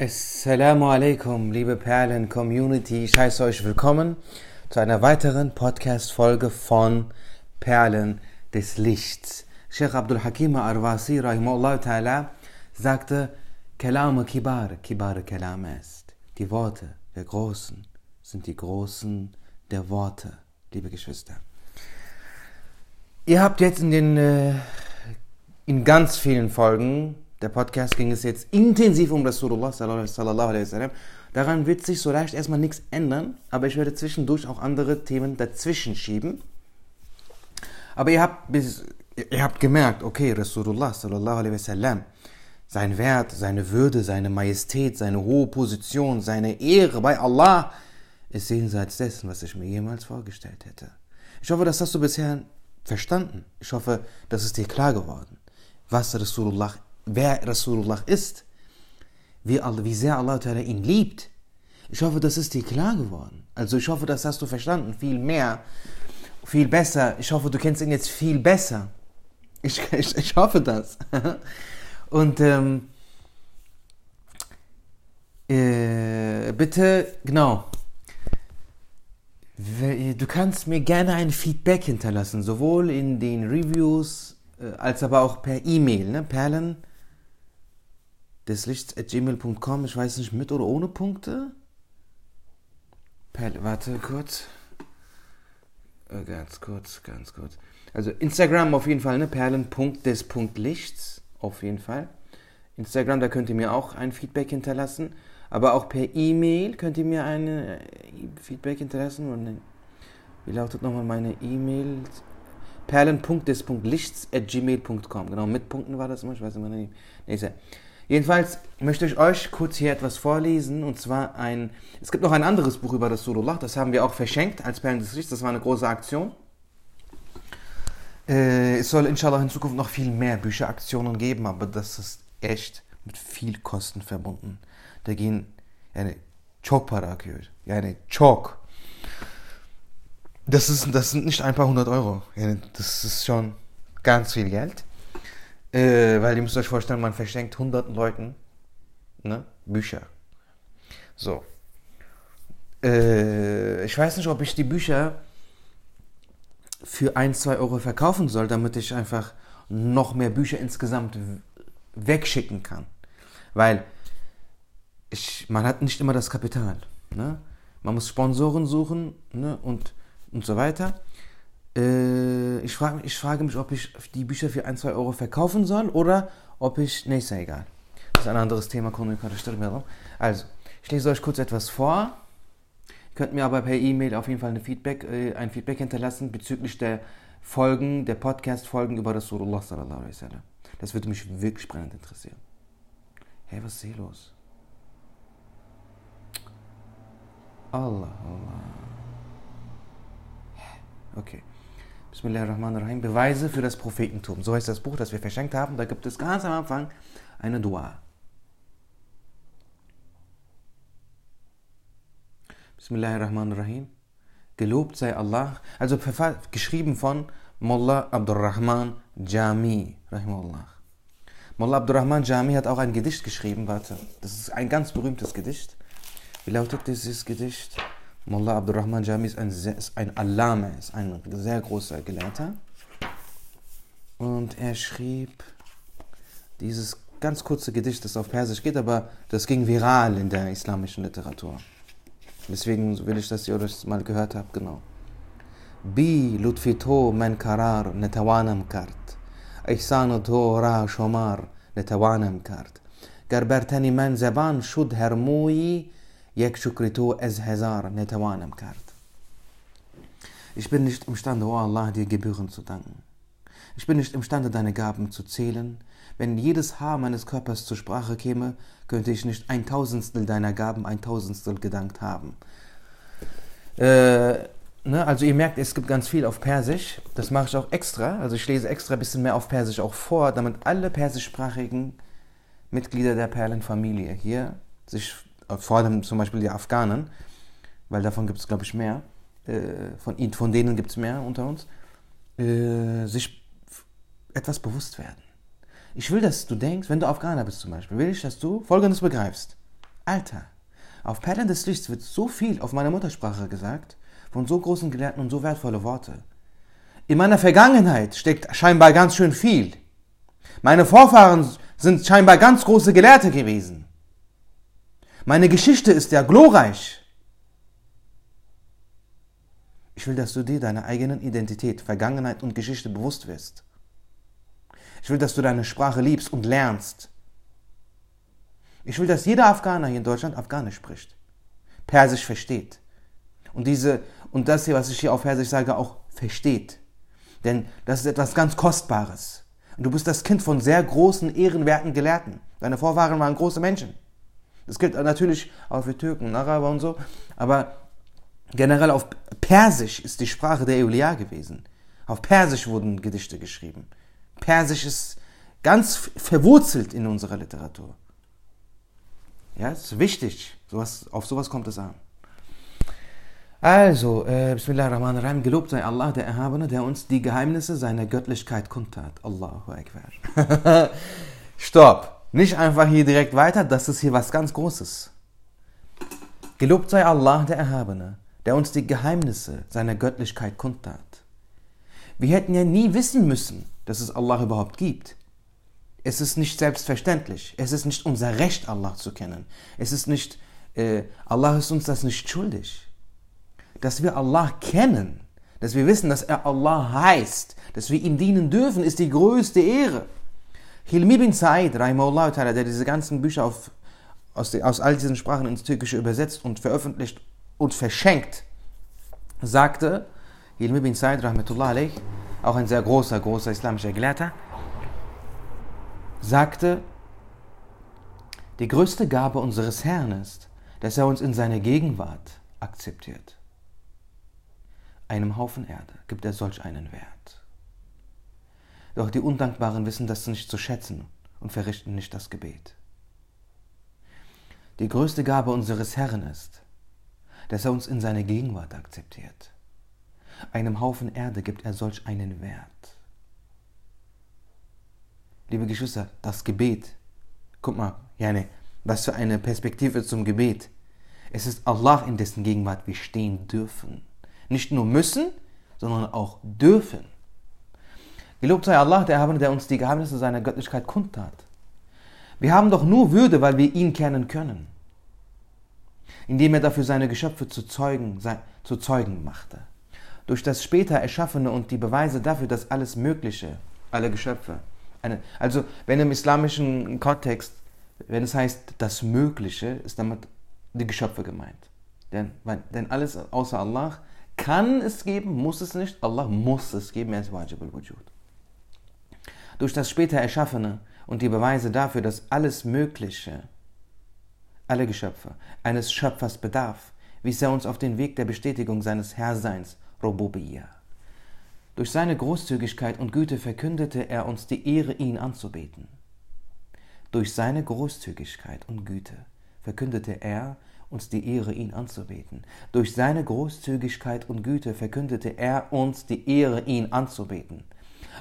Assalamu alaikum, liebe Perlen-Community. Ich heiße euch willkommen zu einer weiteren Podcast-Folge von Perlen des Lichts. Sheikh Abdul Hakim Arwasi, rahimahullah ta'ala, sagte, Kalame Kibar, Kibar Kalame ist. Die Worte der Großen sind die Großen der Worte, liebe Geschwister. Ihr habt jetzt in den, äh, in ganz vielen Folgen der Podcast ging es jetzt intensiv um Rasulullah sallallahu alaihi wasallam. Daran wird sich so leicht erstmal nichts ändern, aber ich werde zwischendurch auch andere Themen dazwischen schieben. Aber ihr habt, bis, ihr habt gemerkt, okay, Rasulullah sallallahu alaihi wasallam, sein Wert, seine Würde, seine Majestät, seine hohe Position, seine Ehre bei Allah ist jenseits dessen, was ich mir jemals vorgestellt hätte. Ich hoffe, das hast du bisher verstanden. Ich hoffe, das ist dir klar geworden, was Rasulullah wer Rasulullah ist, wie, wie sehr Allah ihn liebt. Ich hoffe, das ist dir klar geworden. Also ich hoffe, das hast du verstanden. Viel mehr, viel besser. Ich hoffe, du kennst ihn jetzt viel besser. Ich, ich, ich hoffe das. Und ähm, äh, bitte, genau. Du kannst mir gerne ein Feedback hinterlassen, sowohl in den Reviews äh, als aber auch per E-Mail. Ne? Perlen des Lichts at gmail.com. Ich weiß nicht, mit oder ohne Punkte. Per, warte kurz. Äh, ganz kurz, ganz kurz. Also Instagram auf jeden Fall, ne? Perlen.des.lichts. Auf jeden Fall. Instagram, da könnt ihr mir auch ein Feedback hinterlassen. Aber auch per E-Mail könnt ihr mir ein äh, Feedback hinterlassen. Und, wie lautet nochmal meine E-Mail? perlen.des.lichts at gmail.com. Genau, mit Punkten war das immer. Ich weiß immer nicht. Nee, Jedenfalls möchte ich euch kurz hier etwas vorlesen und zwar ein, es gibt noch ein anderes Buch über Rasulullah, das haben wir auch verschenkt als Perlen des Lichts, das war eine große Aktion. Äh, es soll inshallah in Zukunft noch viel mehr Bücheraktionen geben, aber das ist echt mit viel Kosten verbunden. Da gehen eine çok para akıyor. Yani çok. Das, ist, das sind nicht ein paar hundert Euro. Das ist schon ganz viel Geld. Äh, weil ihr müsst euch vorstellen, man verschenkt hunderten Leuten ne, Bücher. So. Äh, ich weiß nicht, ob ich die Bücher für 1, 2 Euro verkaufen soll, damit ich einfach noch mehr Bücher insgesamt wegschicken kann. Weil ich, man hat nicht immer das Kapital. Ne? Man muss Sponsoren suchen ne? und, und so weiter. Äh, ich, frage, ich frage mich, ob ich die Bücher für 1, 2 Euro verkaufen soll oder ob ich. Nee, ist ja egal. Das ist ein anderes Thema. Also, ich lese euch kurz etwas vor. Ihr könnt mir aber per E-Mail auf jeden Fall eine Feedback, äh, ein Feedback hinterlassen bezüglich der Folgen, der Podcast-Folgen über Rasulullah sallallahu alaihi wasallam. Das würde mich wirklich brennend interessieren. Hey, was ist hier los? Allah, Allah. Okay. Bismillahirrahmanirrahim. Beweise für das Prophetentum. So heißt das Buch, das wir verschenkt haben. Da gibt es ganz am Anfang eine Dua. Bismillahirrahmanirrahim. Gelobt sei Allah. Also geschrieben von Mullah Abdurrahman Jami. Rahimahullah. Mullah Abdurrahman Jami hat auch ein Gedicht geschrieben. Warte, das ist ein ganz berühmtes Gedicht. Wie lautet dieses Gedicht? Mullah Abdurrahman Jami ist ein, ist ein Allame, ist ein sehr großer Gelehrter. Und er schrieb dieses ganz kurze Gedicht, das auf Persisch geht, aber das ging viral in der islamischen Literatur. Deswegen will ich, dass ihr das mal gehört habt, genau. Bi lutfi to men karar netawanam kart. ihsan to ra shomar netawanam kart. گر بر تن من زبان شد هر مویی jak šukri to es Hezar Netawanam kart. Ich bin nicht imstande, o oh Allah, dir Gebühren zu danken. Ich bin nicht imstande, deine Gaben zu zählen. Wenn jedes Haar meines Körpers zur Sprache käme, könnte ich nicht ein Tausendstel deiner Gaben ein Tausendstel gedankt haben. Äh, ne? Also ihr merkt, es gibt ganz viel auf Persisch. Das mache ich auch extra. Also ich lese extra ein bisschen mehr auf Persisch auch vor, damit alle persischsprachigen Mitglieder der Perlenfamilie hier sich vor allem zum Beispiel die Afghanen, weil davon gibt es, glaube ich, mehr, äh, von, von denen gibt es mehr unter uns, äh, sich etwas bewusst werden. Ich will, dass du denkst, wenn du Afghaner bist zum Beispiel, will ich, dass du Folgendes begreifst. Alter, auf Perlen des Lichts wird so viel auf meiner Muttersprache gesagt, von so großen Gelehrten und so wertvolle Worte. In meiner Vergangenheit steckt scheinbar ganz schön viel. Meine Vorfahren sind scheinbar ganz große Gelehrte gewesen. Meine Geschichte ist ja glorreich. Ich will, dass du dir deiner eigenen Identität, Vergangenheit und Geschichte bewusst wirst. Ich will, dass du deine Sprache liebst und lernst. Ich will, dass jeder Afghaner hier in Deutschland Afghanisch spricht, Persisch versteht. Und, diese, und das hier, was ich hier auf Persisch sage, auch versteht. Denn das ist etwas ganz Kostbares. Und du bist das Kind von sehr großen, ehrenwerten Gelehrten. Deine Vorfahren waren große Menschen. Das gilt natürlich auch für Türken, Araber und so. Aber generell auf Persisch ist die Sprache der Eulia gewesen. Auf Persisch wurden Gedichte geschrieben. Persisch ist ganz verwurzelt in unserer Literatur. Ja, es ist wichtig. Sowas, auf sowas kommt es an. Also, äh, Bismillahirrahmanirrahim, gelobt sei Allah, der Erhabene, der uns die Geheimnisse seiner Göttlichkeit kundtat. Allahu Akbar. Stopp. Nicht einfach hier direkt weiter, das ist hier was ganz Großes. Gelobt sei Allah, der Erhabene, der uns die Geheimnisse seiner Göttlichkeit kundtat. Wir hätten ja nie wissen müssen, dass es Allah überhaupt gibt. Es ist nicht selbstverständlich. Es ist nicht unser Recht, Allah zu kennen. Es ist nicht, äh, Allah ist uns das nicht schuldig. Dass wir Allah kennen, dass wir wissen, dass er Allah heißt, dass wir ihm dienen dürfen, ist die größte Ehre. Hilmi bin Said, der diese ganzen Bücher auf, aus, aus all diesen Sprachen ins Türkische übersetzt und veröffentlicht und verschenkt, sagte, Hilmi bin Said, Rahmatullah alayh, auch ein sehr großer, großer islamischer Gelehrter, sagte, die größte Gabe unseres Herrn ist, dass er uns in seine Gegenwart akzeptiert. Einem Haufen Erde gibt er solch einen Wert. Doch die Undankbaren wissen das nicht zu schätzen und verrichten nicht das Gebet. Die größte Gabe unseres Herrn ist, dass er uns in seine Gegenwart akzeptiert. Einem Haufen Erde gibt er solch einen Wert. Liebe Geschwister, das Gebet, guck mal, Jane, was für eine Perspektive zum Gebet. Es ist Allah, in dessen Gegenwart wir stehen dürfen. Nicht nur müssen, sondern auch dürfen. Gelobt sei Allah, der Erhabene, der uns die Geheimnisse seiner Göttlichkeit kundtat. Wir haben doch nur Würde, weil wir ihn kennen können. Indem er dafür seine Geschöpfe zu Zeugen, zu Zeugen machte durch das später Erschaffene und die Beweise dafür, dass alles Mögliche, alle Geschöpfe, eine, also wenn im islamischen Kontext, wenn es heißt das Mögliche, ist damit die Geschöpfe gemeint. Denn, weil, denn alles außer Allah kann es geben, muss es nicht. Allah muss es geben, er ist Wajib al-Wujud. Durch das später Erschaffene und die Beweise dafür, dass alles Mögliche, alle Geschöpfe, eines Schöpfers bedarf, wies er uns auf den Weg der Bestätigung seines Herrseins Rububiyya. Durch seine Großzügigkeit und Güte verkündete er uns die Ehre, ihn anzubeten. Durch seine Großzügigkeit und Güte verkündete er uns die Ehre, ihn anzubeten. Durch seine Großzügigkeit und Güte verkündete er uns die Ehre, ihn anzubeten.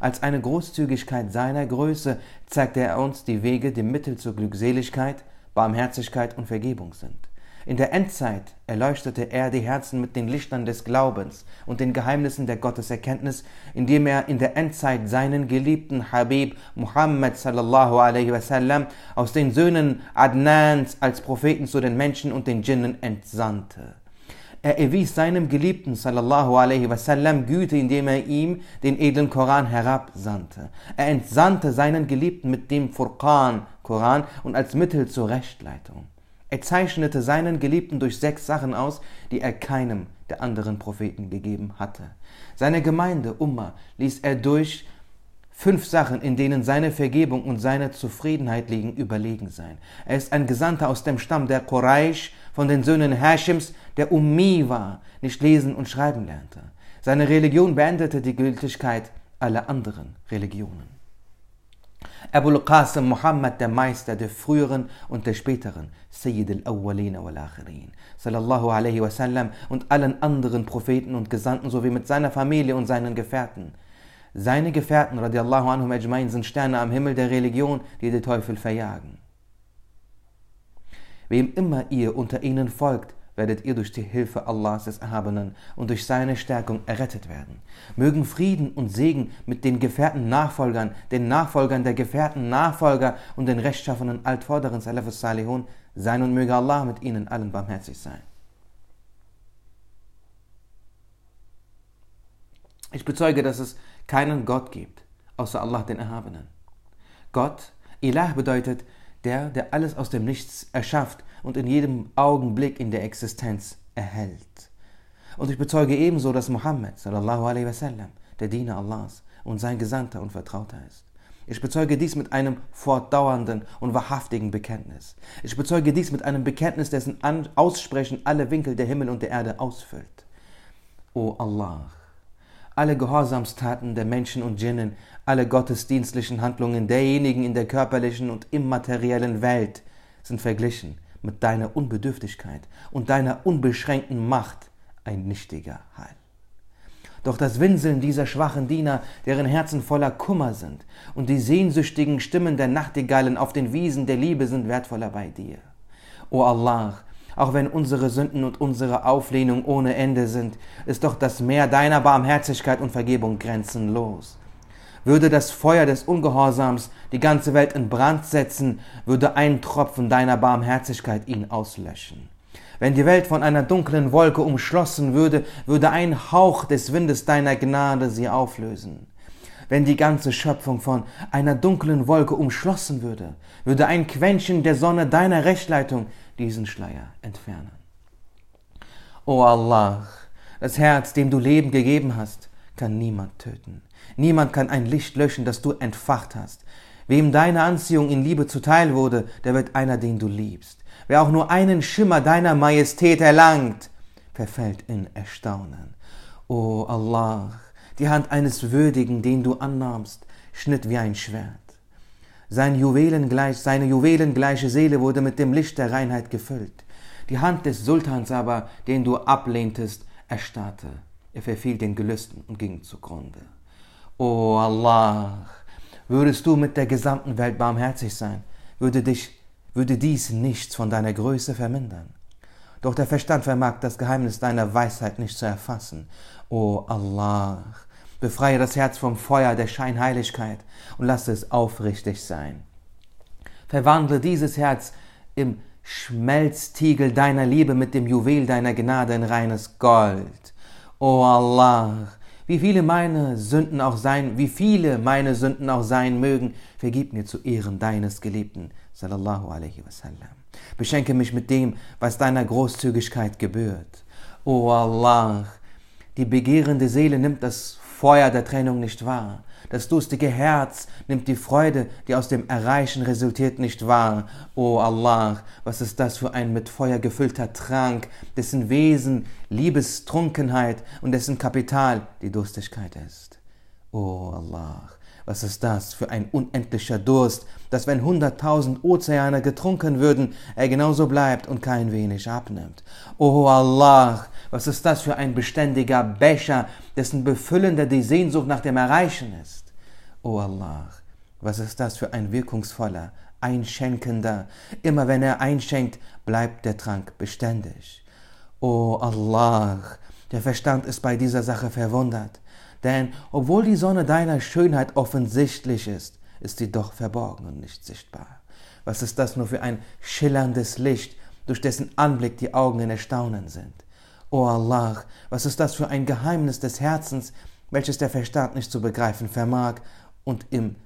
Als eine Großzügigkeit seiner Größe zeigte er uns die Wege, die Mittel zur Glückseligkeit, Barmherzigkeit und Vergebung sind. In der Endzeit erleuchtete er die Herzen mit den Lichtern des Glaubens und den Geheimnissen der Gotteserkenntnis, indem er in der Endzeit seinen geliebten Habib Muhammad sallallahu alaihi wasallam aus den Söhnen Adnans als Propheten zu den Menschen und den Djinnen entsandte. Er erwies seinem Geliebten sallallahu alaihi wasallam Güte, indem er ihm den edlen Koran herabsandte. Er entsandte seinen Geliebten mit dem Furqan Koran und als Mittel zur Rechtleitung. Er zeichnete seinen Geliebten durch sechs Sachen aus, die er keinem der anderen Propheten gegeben hatte. Seine Gemeinde, Umma, ließ er durch fünf Sachen, in denen seine Vergebung und seine Zufriedenheit liegen, überlegen sein. Er ist ein Gesandter aus dem Stamm der Quraysh, von den Söhnen Hashims, der Ummi war, nicht lesen und schreiben lernte. Seine Religion beendete die Gültigkeit aller anderen Religionen. Abul Qasim Muhammad, der Meister der früheren und der späteren, Sayyid al-Awwalina wal-Akhirin, sallallahu alaihi wasallam und allen anderen Propheten und Gesandten sowie mit seiner Familie und seinen Gefährten. Seine Gefährten, radiallahu anhum ajmain, sind Sterne am Himmel der Religion, die den Teufel verjagen. Wem immer ihr unter ihnen folgt, werdet ihr durch die Hilfe Allahs des Erhabenen und durch seine Stärkung errettet werden. Mögen Frieden und Segen mit den Gefährten Nachfolgern, den Nachfolgern der Gefährten Nachfolger und den rechtschaffenen Altvorderen Salafus Salihun sein und möge Allah mit ihnen allen barmherzig sein. Ich bezeuge, dass es keinen Gott gibt, außer Allah den Erhabenen. Gott, Ilah bedeutet der, der alles aus dem Nichts erschafft und in jedem Augenblick in der Existenz erhält. Und ich bezeuge ebenso, dass Muhammad sallallahu alaihi wasallam der Diener Allahs und sein Gesandter und Vertrauter ist. Ich bezeuge dies mit einem fortdauernden und wahrhaftigen Bekenntnis. Ich bezeuge dies mit einem Bekenntnis, dessen Aussprechen alle Winkel der Himmel und der Erde ausfüllt. O Allah, alle Gehorsamstaten der Menschen und Djinnen, alle gottesdienstlichen Handlungen derjenigen in der körperlichen und immateriellen Welt sind verglichen mit deiner Unbedürftigkeit und deiner unbeschränkten Macht ein nichtiger Heil. Doch das Winseln dieser schwachen Diener, deren Herzen voller Kummer sind, und die sehnsüchtigen Stimmen der Nachtigallen auf den Wiesen der Liebe sind wertvoller bei dir. O Allah, auch wenn unsere Sünden und unsere Auflehnung ohne Ende sind, ist doch das Meer deiner Barmherzigkeit und Vergebung grenzenlos. Würde das Feuer des Ungehorsams die ganze Welt in Brand setzen, würde ein Tropfen deiner Barmherzigkeit ihn auslöschen. Wenn die Welt von einer dunklen Wolke umschlossen würde, würde ein Hauch des Windes deiner Gnade sie auflösen. Wenn die ganze Schöpfung von einer dunklen Wolke umschlossen würde, würde ein Quäntchen der Sonne deiner Rechtleitung diesen Schleier entfernen. O Allah, das Herz, dem du Leben gegeben hast, kann niemand töten. Niemand kann ein Licht löschen, das du entfacht hast. Wem deine Anziehung in Liebe zuteil wurde, der wird einer, den du liebst. Wer auch nur einen Schimmer deiner Majestät erlangt, verfällt in Erstaunen. O Allah, die Hand eines Würdigen, den du annahmst, schnitt wie ein Schwert. Sein Juwelengleich, seine juwelengleiche Seele wurde mit dem Licht der Reinheit gefüllt. Die Hand des Sultans aber, den du ablehntest, erstarrte. Er verfiel den Gelüsten und ging zugrunde. O Allah, würdest du mit der gesamten Welt barmherzig sein, würde dich, würde dies nichts von deiner Größe vermindern. Doch der Verstand vermag das Geheimnis deiner Weisheit nicht zu erfassen. O Allah, Befreie das Herz vom Feuer der Scheinheiligkeit und lasse es aufrichtig sein. Verwandle dieses Herz im Schmelztiegel deiner Liebe mit dem Juwel deiner Gnade in reines Gold. O Allah, wie viele meine Sünden auch sein, wie viele meine Sünden auch sein mögen, vergib mir zu Ehren deines Geliebten, sallallahu alaihi wasallam. Beschenke mich mit dem, was deiner Großzügigkeit gebührt. O Allah, die begehrende Seele nimmt das Feuer der Trennung nicht wahr. Das durstige Herz nimmt die Freude, die aus dem Erreichen resultiert, nicht wahr. O Allah, was ist das für ein mit Feuer gefüllter Trank, dessen Wesen Liebestrunkenheit und dessen Kapital die Durstigkeit ist. O Allah, was ist das für ein unendlicher Durst, dass wenn hunderttausend Ozeane getrunken würden, er genauso bleibt und kein wenig abnimmt. O Allah, was ist das für ein beständiger Becher, dessen Befüllender die Sehnsucht nach dem Erreichen ist? O Allah, was ist das für ein wirkungsvoller, einschenkender, immer wenn er einschenkt, bleibt der Trank beständig. O Allah, der Verstand ist bei dieser Sache verwundert. Denn obwohl die Sonne deiner Schönheit offensichtlich ist, ist sie doch verborgen und nicht sichtbar. Was ist das nur für ein schillerndes Licht, durch dessen Anblick die Augen in Erstaunen sind? O Allah, was ist das für ein Geheimnis des Herzens, welches der Verstand nicht zu begreifen vermag und im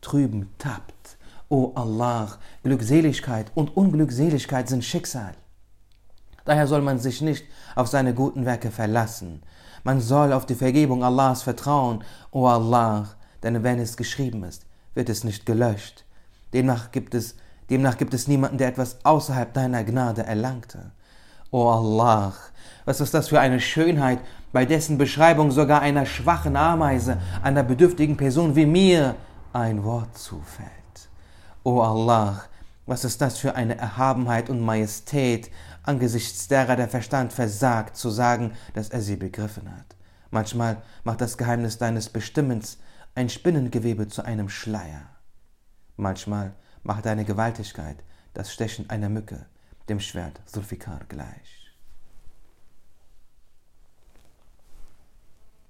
Trüben tappt? O Allah, Glückseligkeit und Unglückseligkeit sind Schicksal. Daher soll man sich nicht auf seine guten Werke verlassen, man soll auf die Vergebung Allahs vertrauen, o Allah, denn wenn es geschrieben ist, wird es nicht gelöscht. Demnach gibt es, demnach gibt es niemanden, der etwas außerhalb deiner Gnade erlangte. O Allah, was ist das für eine Schönheit, bei dessen Beschreibung sogar einer schwachen Ameise, einer bedürftigen Person wie mir ein Wort zufällt. O Allah, was ist das für eine Erhabenheit und Majestät, angesichts derer der Verstand versagt, zu sagen, dass er sie begriffen hat. Manchmal macht das Geheimnis deines Bestimmens ein Spinnengewebe zu einem Schleier. Manchmal macht deine Gewaltigkeit das Stechen einer Mücke dem Schwert Sulfikar gleich.